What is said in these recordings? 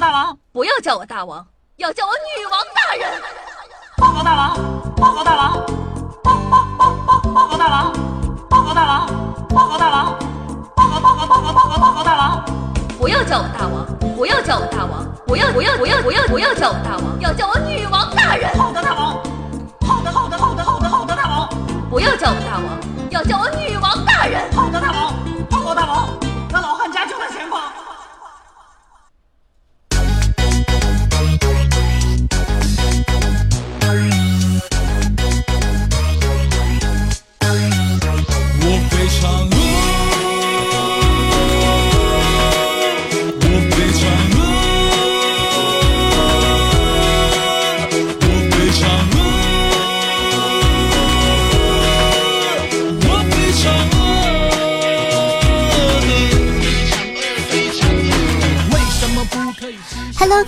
大王，不要叫我大王，要叫我女王大人。报告大王，报告大王，报报报报报告大王，报告大王，报告大王，报告报告报告报告报告大王。不要叫我大王，不要叫我大王，不要不要不要不要不要叫我大王，要叫我女王大人。好的，大王。好的，好的，好的，好的，好的，大王。不要叫我大王，要叫我女王大人。好的，大王。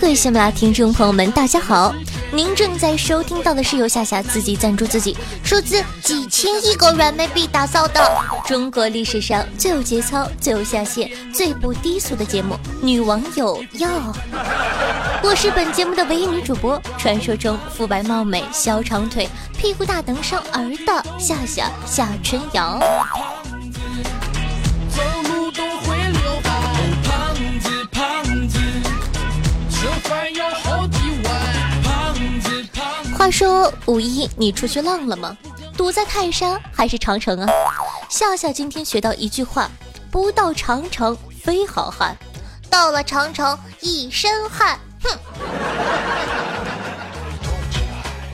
各位喜马拉雅听众朋友们，大家好！您正在收听到的是由夏夏自己赞助自己，出资几千亿个软妹币打造的中国历史上最有节操、最有下限、最不低俗的节目《女网友要》。我是本节目的唯一女主播，传说中肤白貌美、小长腿、屁股大能生儿的夏夏夏春瑶。话说五一你出去浪了吗？堵在泰山还是长城啊？夏夏今天学到一句话：不到长城非好汉，到了长城一身汗。哼！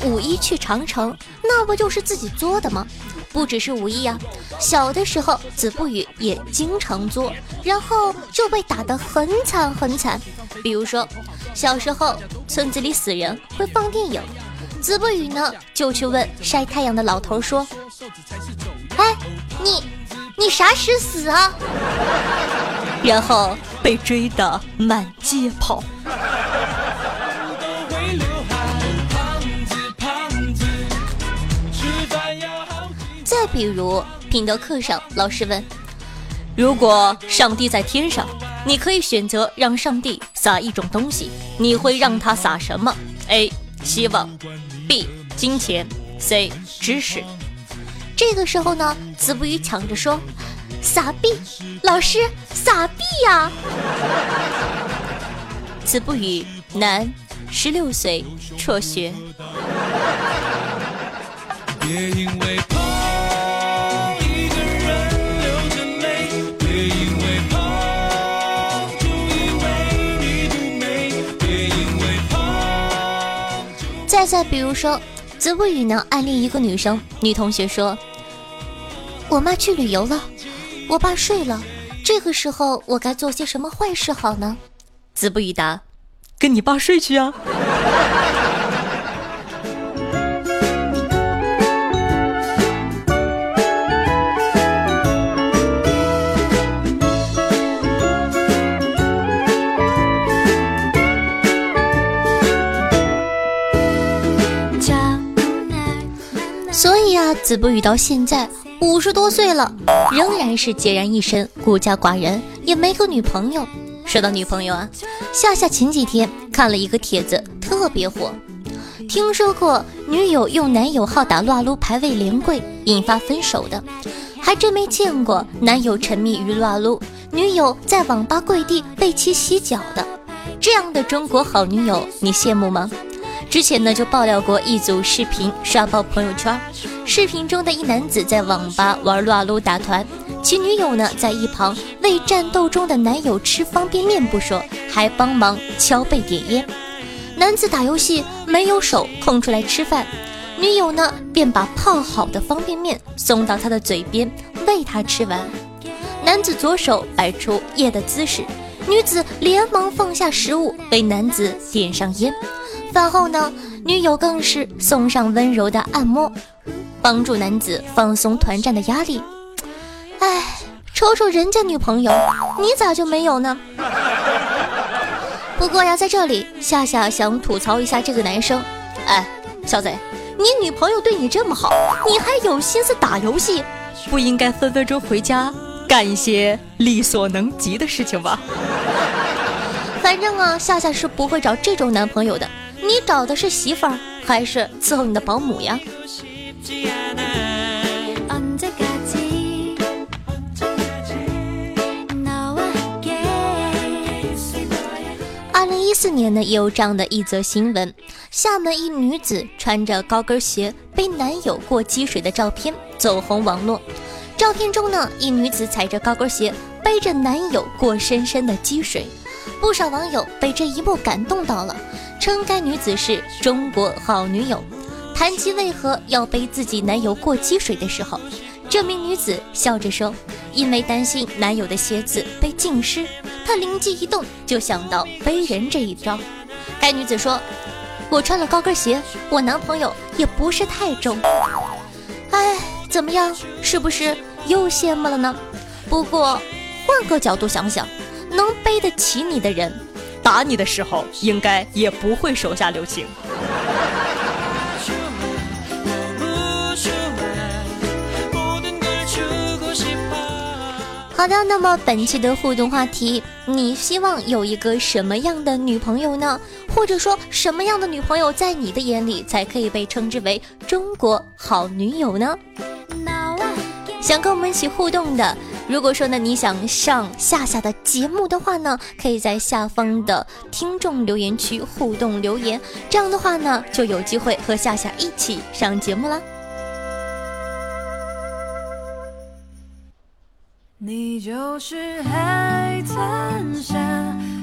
五一去长城，那不就是自己作的吗？不只是五一呀、小的时候子不语也经常作，然后就被打得很惨很惨。比如说，小时候村子里死人会放电影，子不语呢就去问晒太阳的老头说：“哎，你你啥时死啊？”然后被追得满街跑。再比如品德课上，老师问：如果上帝在天上，你可以选择让上帝撒一种东西，你会让他撒什么？A. 希望，B. 金钱，C. 知识。这个时候呢，子不语抢着说：“傻逼，老师，傻逼呀！”子不语，男，十六岁，辍学。别因为再比如说，子不语呢暗恋一个女生，女同学说：“我妈去旅游了，我爸睡了，这个时候我该做些什么坏事好呢？”子不语答：“跟你爸睡去啊。”子不语到现在五十多岁了，仍然是孑然一身，孤家寡人，也没个女朋友。说到女朋友啊，夏夏前几天看了一个帖子，特别火。听说过女友用男友号打撸啊撸排位连跪，引发分手的，还真没见过男友沉迷于撸啊撸，女友在网吧跪地为其洗脚的。这样的中国好女友，你羡慕吗？之前呢就爆料过一组视频刷爆朋友圈，视频中的一男子在网吧玩撸啊撸打团，其女友呢在一旁为战斗中的男友吃方便面不说，还帮忙敲背点烟。男子打游戏没有手空出来吃饭，女友呢便把泡好的方便面送到他的嘴边喂他吃完。男子左手摆出耶的姿势，女子连忙放下食物为男子点上烟。饭后呢，女友更是送上温柔的按摩，帮助男子放松团战的压力。哎，瞅瞅人家女朋友，你咋就没有呢？不过呀，在这里，夏夏想吐槽一下这个男生。哎，小子，你女朋友对你这么好，你还有心思打游戏，不应该分分钟回家干一些力所能及的事情吧？反 反正啊，夏夏是不会找这种男朋友的。你找的是媳妇儿，还是伺候你的保姆呀？二零一四年呢，也有这样的一则新闻：厦门一女子穿着高跟鞋背男友过积水的照片走红网络。照片中呢，一女子踩着高跟鞋背着男友过深深的积水，不少网友被这一幕感动到了。称该女子是中国好女友。谈及为何要背自己男友过积水的时候，这名女子笑着说：“因为担心男友的鞋子被浸湿，她灵机一动就想到背人这一招。”该女子说：“我穿了高跟鞋，我男朋友也不是太重。哎，怎么样？是不是又羡慕了呢？不过换个角度想想，能背得起你的人，打你的时候应该也不会手下留情。好的那么本期的互动话题你希望有一个什么样的女朋友呢？或者说什么样的女朋友在你的眼里才可以被称之为中国好女友呢？想跟我们一起互动的如果说呢你想上夏夏的节目的话呢，可以在下方的听众留言区互动留言，这样的话呢就有机会和夏夏一起上节目了。你就是海滩下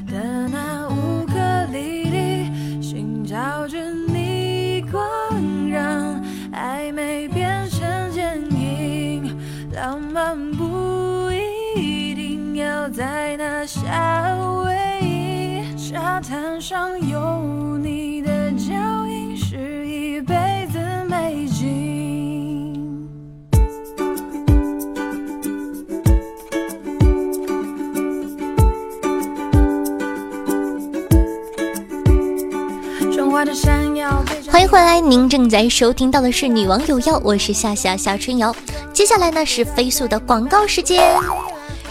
的那在那夏威夷，沙滩上有你的脚印，是一辈子美景。欢迎回来，您正在收听到的是《女王有药》，我是夏夏夏春瑶。接下来呢是飞速的广告时间。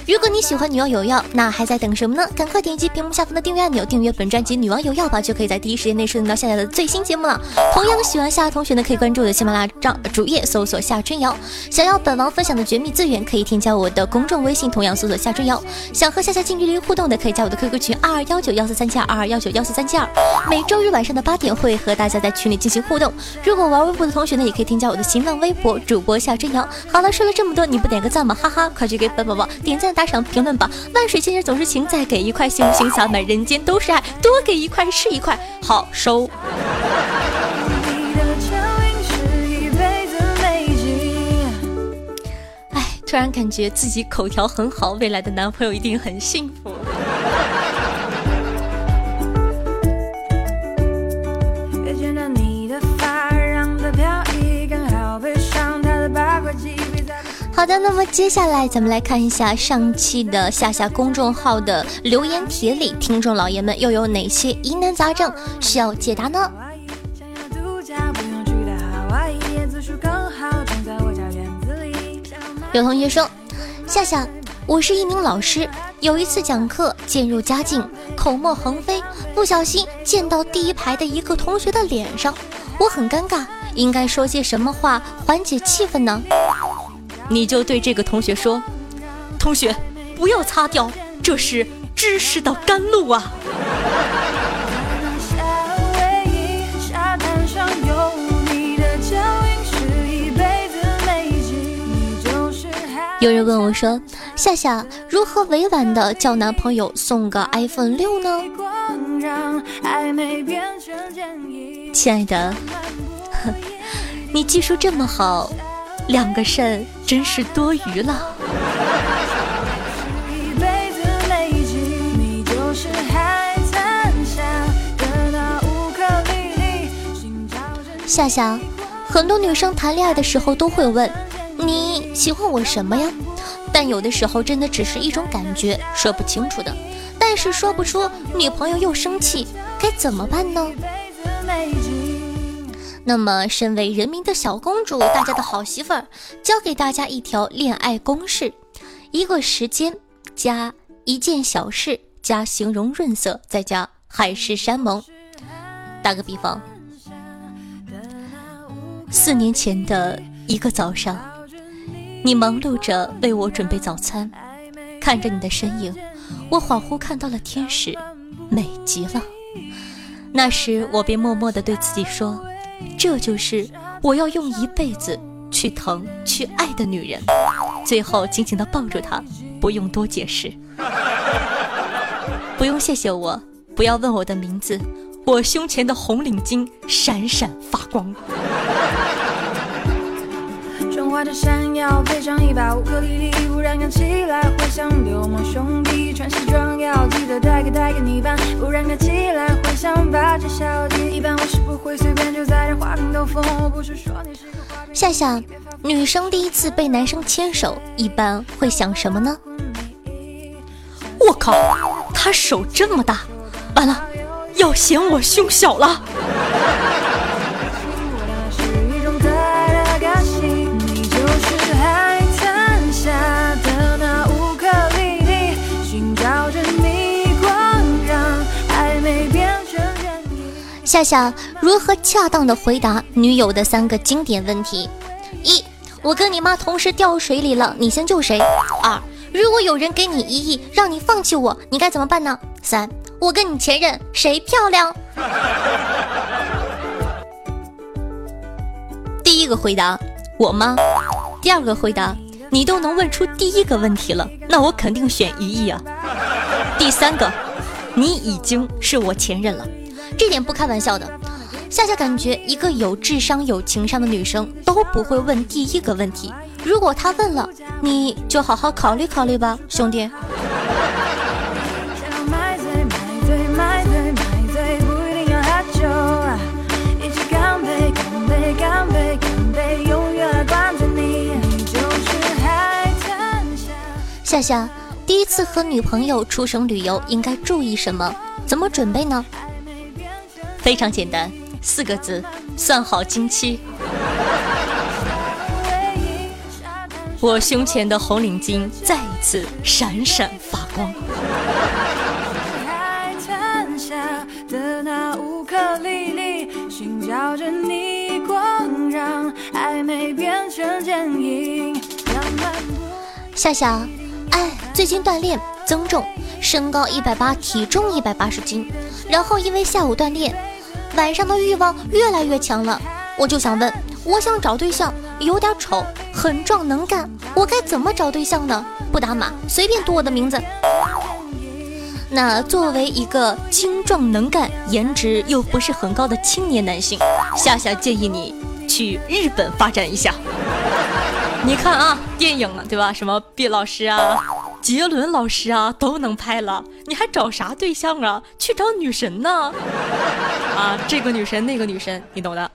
如果你喜欢《女王有药》，那还在等什么呢？赶快点击屏幕下方的订阅按钮，订阅本专辑《女王有药》吧，就可以在第一时间内收听到夏夏的最新节目了。同样喜欢夏同学呢，可以关注我的喜马拉雅账主页，搜索夏春瑶。想要本王分享的绝密资源，可以添加我的公众微信，同样搜索夏春瑶。想和夏夏近距离互动的，可以加我的 QQ 群二二幺九幺四三七二二二幺九幺四三七二。每周日晚上的八点会和大家在群里进行互动。如果玩微博的同学呢，也可以添加我的新浪微博主播夏春瑶。好了，说了这么多，你不点个赞吗？哈哈，快去给本宝宝点赞、打赏、评论吧！万水千山总是情，再给一块行不行？洒满人间都是爱，多给一块是一块，好收。哎，突然感觉自己口条很好，未来的男朋友一定很幸福。好的，那么接下来咱们来看一下上期的夏夏公众号的留言帖里，听众老爷们又有哪些疑难杂症需要解答呢？有同学说，夏夏，我是一名老师，有一次讲课渐入佳境，口沫横飞，不小心溅到第一排的一个同学的脸上，我很尴尬，应该说些什么话缓解气氛呢？你就对这个同学说，同学不要擦掉，这是知识的甘露啊！有，人问我说，夏夏如何委婉的叫男朋友送个 iPhone 六呢？亲爱的，哼，你技术这么好，两个肾真是多余了。夏夏，很多女生谈恋爱的时候都会问你喜欢我什么呀？但有的时候真的只是一种感觉，说不清楚的。但是说不出，女朋友又生气，该怎么办呢？那么，身为人民的小公主，大家的好媳妇儿，教给大家一条恋爱公式：一个时间加一件小事加形容润色，再加海誓山盟。打个比方，四年前的一个早上，你忙碌着为我准备早餐，看着你的身影，我恍惚看到了天使，美极了。那时我便默默地对自己说：“这就是我要用一辈子去疼、去爱的女人。”最后紧紧地抱住她，不用多解释，不用谢谢我，不要问我的名字，我胸前的红领巾闪闪发光。春花的闪耀配上一把乌克丽丽，忽然看起来会像流氓兄弟。穿西装要记得带个带个泥巴，不然看起来会像八戒小弟。一般我是不会随便就在这画屏兜风，我不是说你是个花瓶夏夏，女生第一次被男生牵手，一般会想什么呢？我靠，他手这么大，完了，要嫌我胸小了。夏夏如何恰当的回答女友的三个经典问题：一，我跟你妈同时掉水里了，你先救谁？二，如果有人给你一亿，让你放弃我，你该怎么办呢？三，我跟你前任谁漂亮？第一个回答我妈，第二个回答你都能问出第一个问题了，那我肯定选一亿啊。第三个，你已经是我前任了，这点不开玩笑的。夏夏感觉一个有智商、有情商的女生都不会问第一个问题，如果她问了，你就好好考虑考虑吧，兄弟。夏夏，第一次和女朋友出省旅游应该注意什么？怎么准备呢？非常简单，四个字：算好经期。我胸前的红领巾再一次闪闪发光。海滩下的那乌克丽丽，寻找着你光，让暧昧变成剪影，浪漫不。夏夏，哎，最近锻炼增重，身高一百八，体重一百八十斤，然后因为下午锻炼，晚上的欲望越来越强了。我就想问，我想找对象，有点丑，很壮能干，我该怎么找对象呢？不打码，随便读我的名字。那作为一个精壮能干、颜值又不是很高的青年男性，夏夏建议你去日本发展一下。你看啊，电影啊，对吧？什么毕老师啊、杰伦老师啊，都能拍了，你还找啥对象啊？去找女神呢？啊，这个女神，那个女神，你懂的。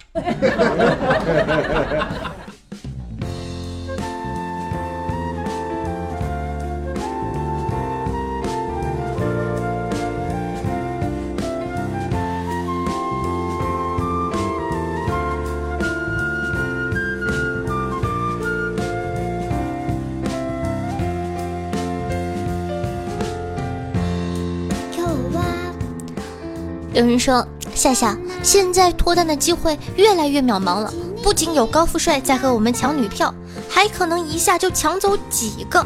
有人说，夏夏，现在脱单的机会越来越渺茫了，不仅有高富帅在和我们抢女票，还可能一下就抢走几个。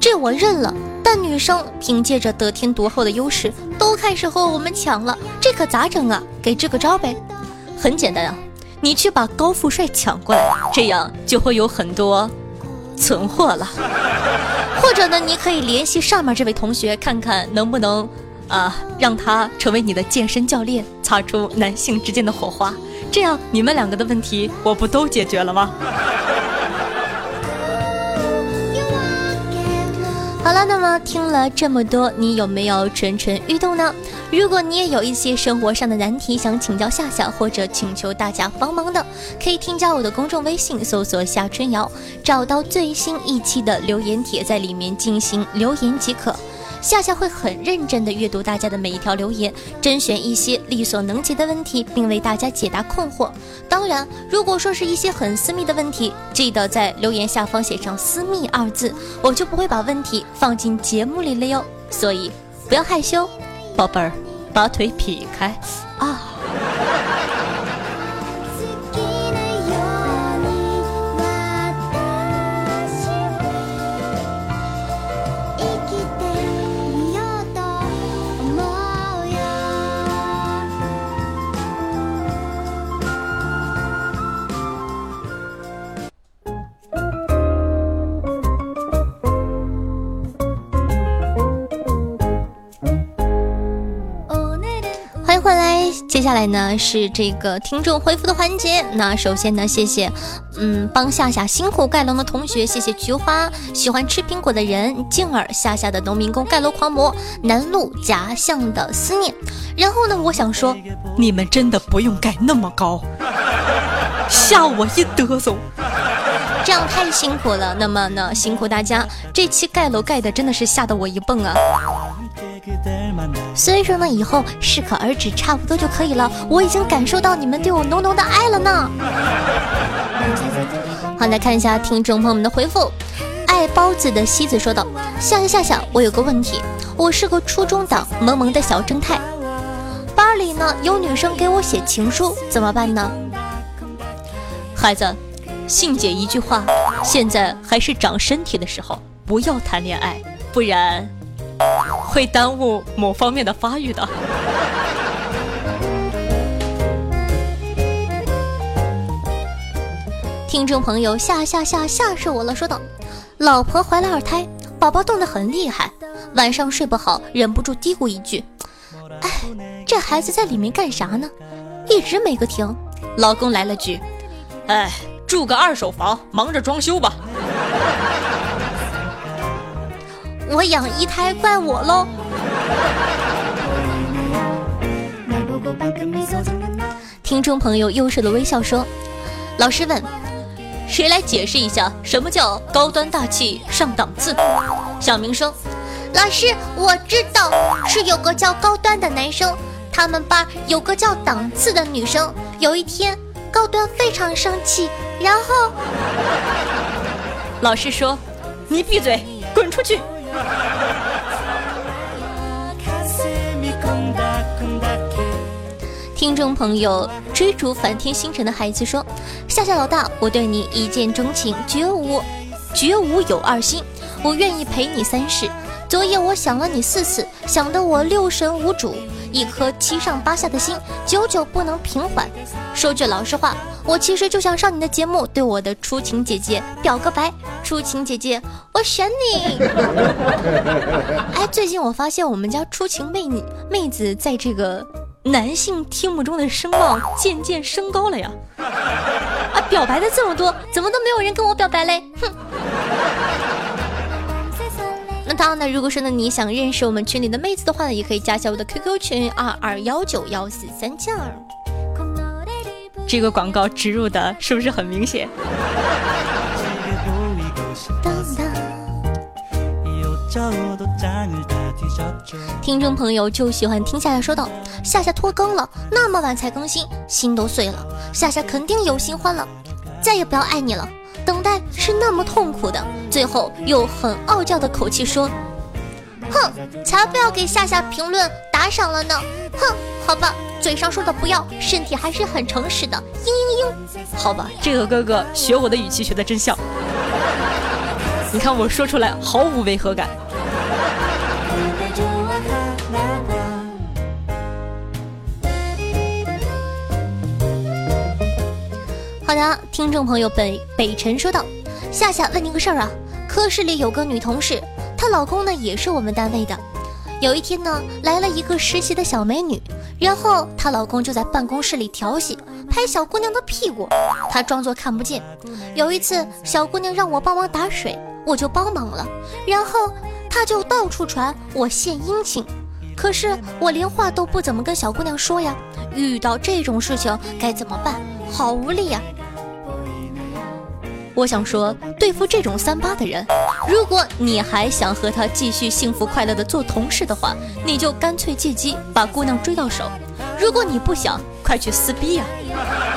这我认了，但女生凭借着得天独厚的优势，都开始和我们抢了，这可咋整啊？给支个招呗。很简单啊，你去把高富帅抢过来，这样就会有很多存货了。或者呢，你可以联系上面这位同学，看看能不能。啊，让他成为你的健身教练，擦出男性之间的火花，这样你们两个的问题我不都解决了吗？好了，那么听了这么多，你有没有蠢蠢欲动呢？如果你也有一些生活上的难题想请教夏夏，或者请求大家帮忙的，可以添加我的公众微信，搜索夏春瑶，找到最新一期的留言帖，在里面进行留言即可。夏夏会很认真的阅读大家的每一条留言，甄选一些力所能及的问题，并为大家解答困惑。当然，如果说是一些很私密的问题，记得在留言下方写上“私密”二字，我就不会把问题放进节目里了哟。所以，不要害羞，宝贝儿，把腿劈开啊！来，接下来呢是这个听众回复的环节。那首先呢，谢谢，嗯，帮夏夏辛苦盖楼的同学，谢谢菊花，喜欢吃苹果的人，静儿，夏夏的农民工盖楼狂魔，南路假象的思念。然后呢，我想说，你们真的不用盖那么高，吓我一哆嗦。这样太辛苦了。那么呢，辛苦大家，这期盖楼盖的真的是吓得我一蹦啊。所以说呢，以后适可而止，差不多就可以了。我已经感受到你们对我浓浓的爱了呢。好，来看一下听众朋友们的回复。爱包子的西子说道：“夏夏夏夏，我有个问题，我是个初中党萌萌的小正太，班里呢有女生给我写情书，怎么办呢？孩子，信姐一句话，现在还是长身体的时候，不要谈恋爱，不然会耽误某方面的发育的。听众朋友吓吓吓吓死我了，说道：“老婆怀了二胎，宝宝动得很厉害，晚上睡不好，忍不住嘀咕一句：‘哎，这孩子在里面干啥呢？一直没个停。’老公来了句：‘哎，住个二手房，忙着装修吧。’我养一胎怪我喽。听众朋友优秀的微笑说：“老师问，谁来解释一下什么叫高端大气上档次？”小明说：“老师，我知道，是有个叫高端的男生，他们班有个叫档次的女生。有一天，高端非常生气，然后老师说：‘你闭嘴，滚出去。’”听众朋友追逐梵天星辰的孩子说：“夏夏老大，我对你一见钟情，绝无绝无有二心，我愿意陪你三世。昨夜我想了你四次，想得我六神无主，一颗七上八下的心，久久不能平缓。说句老实话，我其实就想上你的节目，对我的初晴姐姐表个白。初晴姐姐，我选你。哎，最近我发现我们家初晴妹你妹子在这个。”男性听目中的声望渐渐升高了呀！啊，表白的这么多，怎么都没有人跟我表白嘞？哼！那当然呢，如果说呢你想认识我们群里的妹子的话呢，也可以加一下我的 QQ 群二二幺九幺四三七二。这个广告植入的是不是很明显？听众朋友就喜欢听夏夏说道：“夏夏拖更了，那么晚才更新，心都碎了。夏夏肯定有新欢了，再也不要爱你了。是那么痛苦的。”最后又很傲娇的口气说：“哼，才不要给夏夏评论打赏了呢。哼，好吧，嘴上说的不要，身体还是很诚实的。嘤嘤嘤，好吧，这个哥哥学我的语气学的真像。你看我说出来毫无违和感。”好的，听众朋友北北辰说道：“夏夏问你个事儿啊，科室里有个女同事，她老公呢也是我们单位的。有一天呢，来了一个实习的小美女，然后她老公就在办公室里调戏，拍小姑娘的屁股，她装作看不见。有一次，小姑娘让我帮忙打水，我就帮忙了，然后她就到处传我献殷勤，可是我连话都不怎么跟小姑娘说呀。遇到这种事情该怎么办？好无力呀！我想说，对付这种三八的人，如果你还想和他继续幸福快乐的做同事的话，你就干脆借机把姑娘追到手。如果你不想，快去撕逼呀！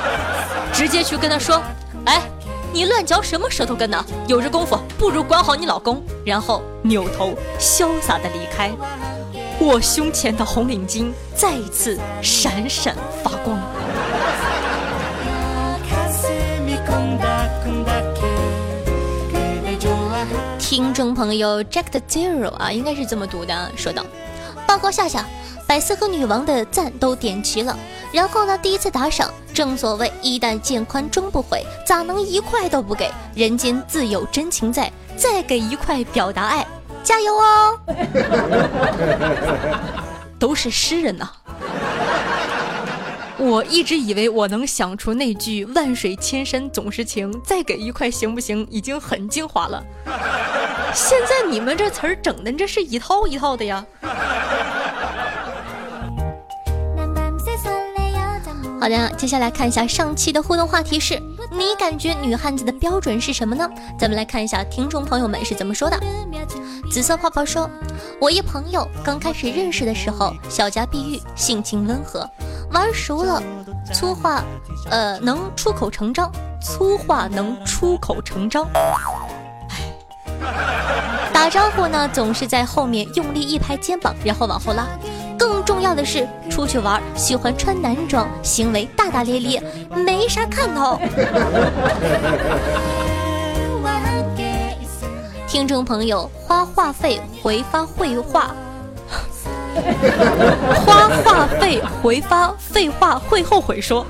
直接去跟他说：“哎，你乱嚼什么舌头根呢？有这功夫，不如管好你老公。”然后扭头潇洒的离开。我胸前的红领巾再一次闪闪发光。听众朋友 Jack the Zero 啊，应该是这么读的，说道：“报告夏夏，百思和女王的赞都点齐了。然后呢，第一次打赏，正所谓一旦见宽终不悔，咋能一块都不给？人间自有真情在，再给一块表达爱，加油哦！都是诗人呐、我一直以为我能想出那句“万水千山总是情”，再给一块行不行？已经很精华了。现在你们这词儿整的，这是一套一套的呀。好的，接下来看一下上期的互动话题是：你感觉女汉子的标准是什么呢？咱们来看一下听众朋友们是怎么说的。紫色泡泡说：“我一朋友刚开始认识的时候，小家碧玉，性情温和，玩熟了，粗话，呃，能出口成章，粗话能出口成章。打招呼呢，总是在后面用力一拍肩膀，然后往后拉。更重要的是，出去玩喜欢穿男装，行为大大咧咧，没啥看头。听众朋友，花话费回发绘画，花话费回发废话会后悔说。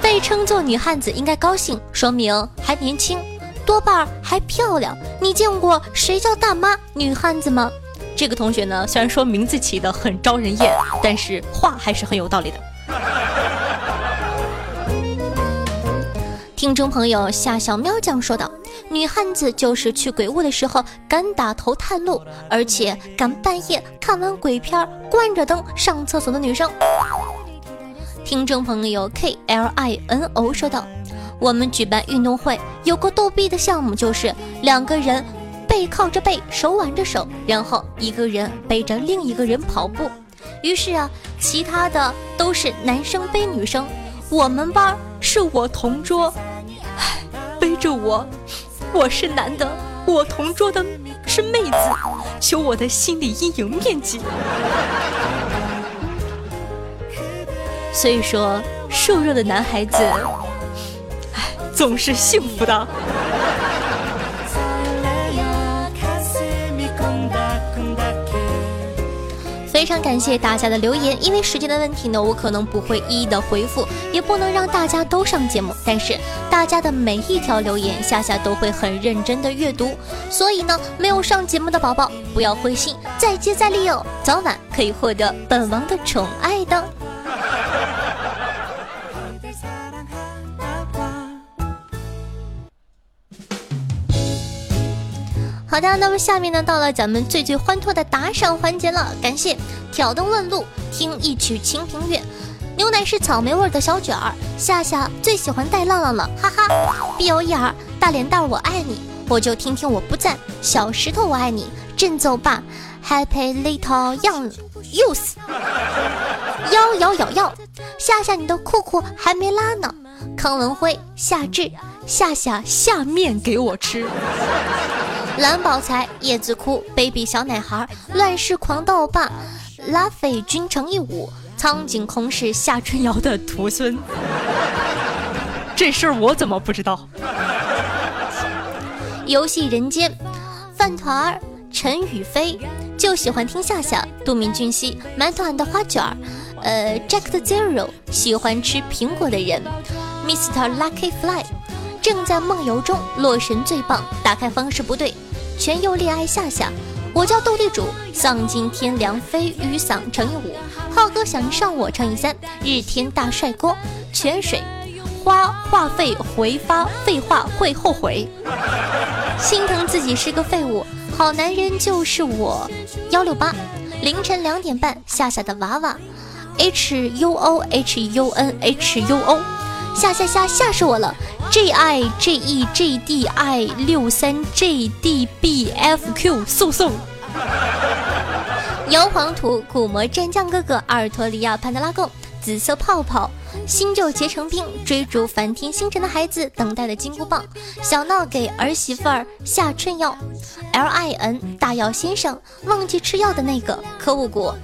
被称作女汉子应该高兴，说明还年轻，多半还漂亮。你见过谁叫大妈女汉子吗？这个同学呢，虽然说名字起的很招人厌，但是话还是很有道理的。听众朋友夏小喵酱说道：“女汉子就是去鬼屋的时候敢打头探路，而且敢半夜看完鬼片关着灯上厕所的女生。”听众朋友 K L I N O 说道：“我们举办运动会有个逗逼的项目，就是两个人背靠着背，手挽着手，然后一个人背着另一个人跑步。于是啊，其他的都是男生背女生，我们班是我同桌，唉，背着我，我是男的，我同桌的是妹子，求我的心理阴影面积。”所以说，瘦弱的男孩子，唉，总是幸福的。非常感谢大家的留言，因为时间的问题呢，我可能不会一一的回复，也不能让大家都上节目。但是大家的每一条留言，夏夏都会很认真的阅读。所以呢，没有上节目的宝宝不要灰心，再接再厉哦，早晚可以获得本王的宠爱的。好的，那么下面呢，到了咱们最最欢脱的打赏环节了。感谢挑灯问路，听一曲《清平乐》，牛奶是草莓味的小卷儿，夏夏最喜欢带浪浪了，哈哈。必有一儿，大脸蛋儿我爱你，我就听听我不赞。小石头我爱你，振奏吧，Happy Little Young Youth。腰摇摇摇，夏夏你的裤裤还没拉呢。康文辉，夏至，夏夏下面给我吃。蓝宝财，叶子哭，baby 小奶孩，乱世狂盗霸，拉菲君乘一舞，苍井空是夏春瑶的徒孙。这事儿我怎么不知道？游戏人间，饭团儿，陈宇飞就喜欢听夏夏，杜明俊熙，满团的花卷儿，呃，Jack the Zero 喜欢吃苹果的人，Mr Lucky Fly 正在梦游中，洛神最棒，打开方式不对。全又恋爱夏夏，我叫斗地主，丧尽天良飞雨伞乘以五，浩哥想上我乘以三，日天大帅哥，泉水花话费回发废话会后悔，心疼自己是个废物，好男人就是我，幺六八凌晨两点半夏夏的娃娃，H U O H U N H U O。吓吓吓吓死我了！J I J E J D I 六三 J D B F Q 速送。摇黄土、古魔战将哥哥、阿尔托利亚潘德拉贡、紫色泡泡、新旧结成冰、追逐梵天星辰的孩子、等待的金箍棒、小闹给儿媳妇儿下春药、L I N 大药先生，忘记吃药的那个可恶谷，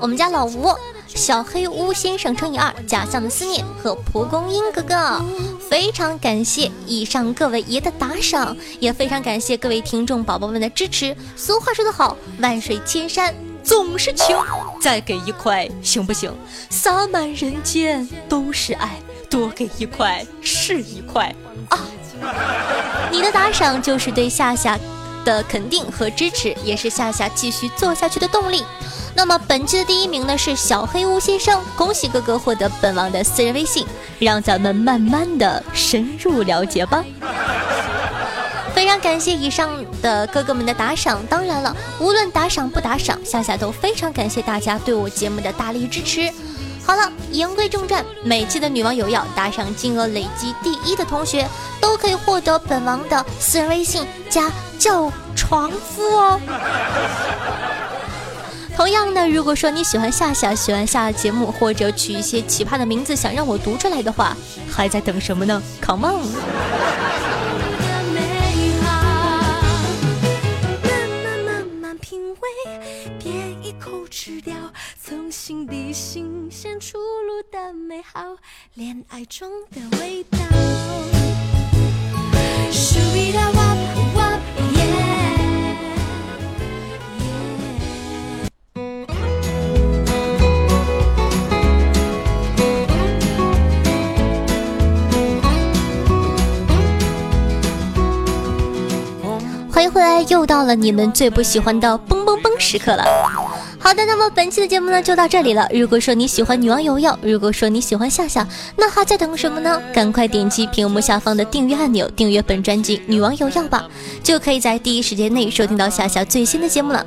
我们家老吴。小黑屋先生乘以二，假象的思念和蒲公英哥哥，非常感谢以上各位爷的打赏，也非常感谢各位听众宝宝们的支持。俗话说得好，万水千山总是情，再给一块行不行？洒满人间都是爱，多给一块是一块啊！你的打赏就是对夏夏的肯定和支持，也是夏夏继续做下去的动力。那么本期的第一名呢是小黑屋先生，恭喜哥哥获得本王的私人微信，让咱们慢慢的深入了解吧。非常感谢以上的哥哥们的打赏，当然了，无论打赏不打赏，夏夏都非常感谢大家对我节目的大力支持。好了，言归正传，每期的女王有要打赏金额累计第一的同学，都可以获得本王的私人微信加叫床夫哦。同样的，如果说你喜欢夏夏，喜欢夏的节目，或者取一些奇葩的名字想让我读出来的话，还在等什么呢？Come on！心底新鲜出炉的美好，恋爱中的味道。又到了你们最不喜欢的嘣嘣嘣时刻了。好的，那么本期的节目呢就到这里了。如果说你喜欢女王有药，如果说你喜欢夏夏，那还在等什么呢？赶快点击屏幕下方的订阅按钮，订阅本专辑《女王有药》吧，就可以在第一时间内收听到夏夏最新的节目了。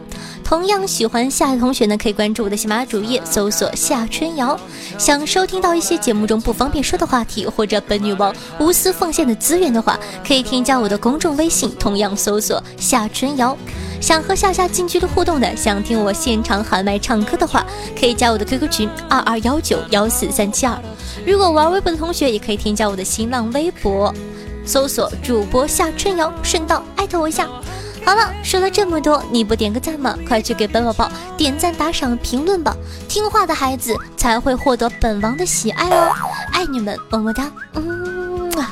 同样喜欢夏的同学呢，可以关注我的喜马主页，搜索夏春瑶。想收听到一些节目中不方便说的话题，或者本女王无私奉献的资源的话，可以添加我的公众微信，同样搜索夏春瑶。想和夏夏近距离互动的，想听我现场喊麦唱歌的话，可以加我的 QQ 群二二幺九幺四三七二。如果玩微博的同学，也可以添加我的新浪微博，搜索主播夏春瑶，顺道艾特我一下。好了，说了这么多，你不点个赞吗？快去给本宝宝点赞、打赏、评论吧！听话的孩子才会获得本王的喜爱哦，爱你们，么么哒，嗯啊。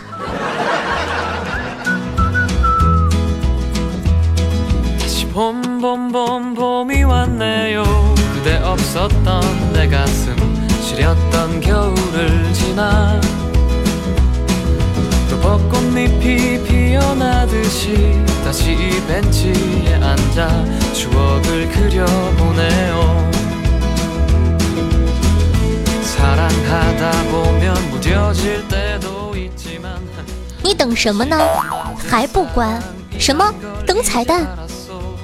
벚꽃잎이 피어나듯이 다시 이 벤치에 앉아 추억을 그려보네요 사랑하다 보면 무뎌질 때도 있지만 你等什么呢？还不关？什么？等彩蛋？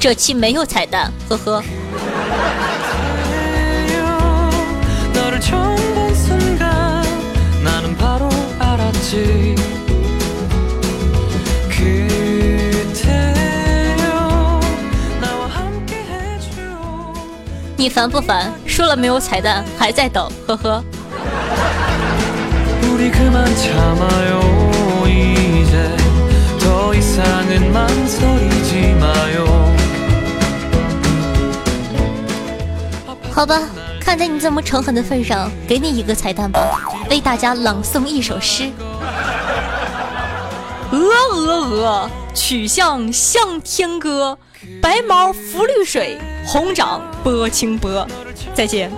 这期没有彩蛋，呵呵。 你烦不烦？说了没有彩蛋还在等呵呵。好吧看在你这么诚恳的份上给你一个彩蛋吧为大家朗诵一首诗。鹅鹅鹅曲项向天歌白毛浮绿水红掌波清波再见。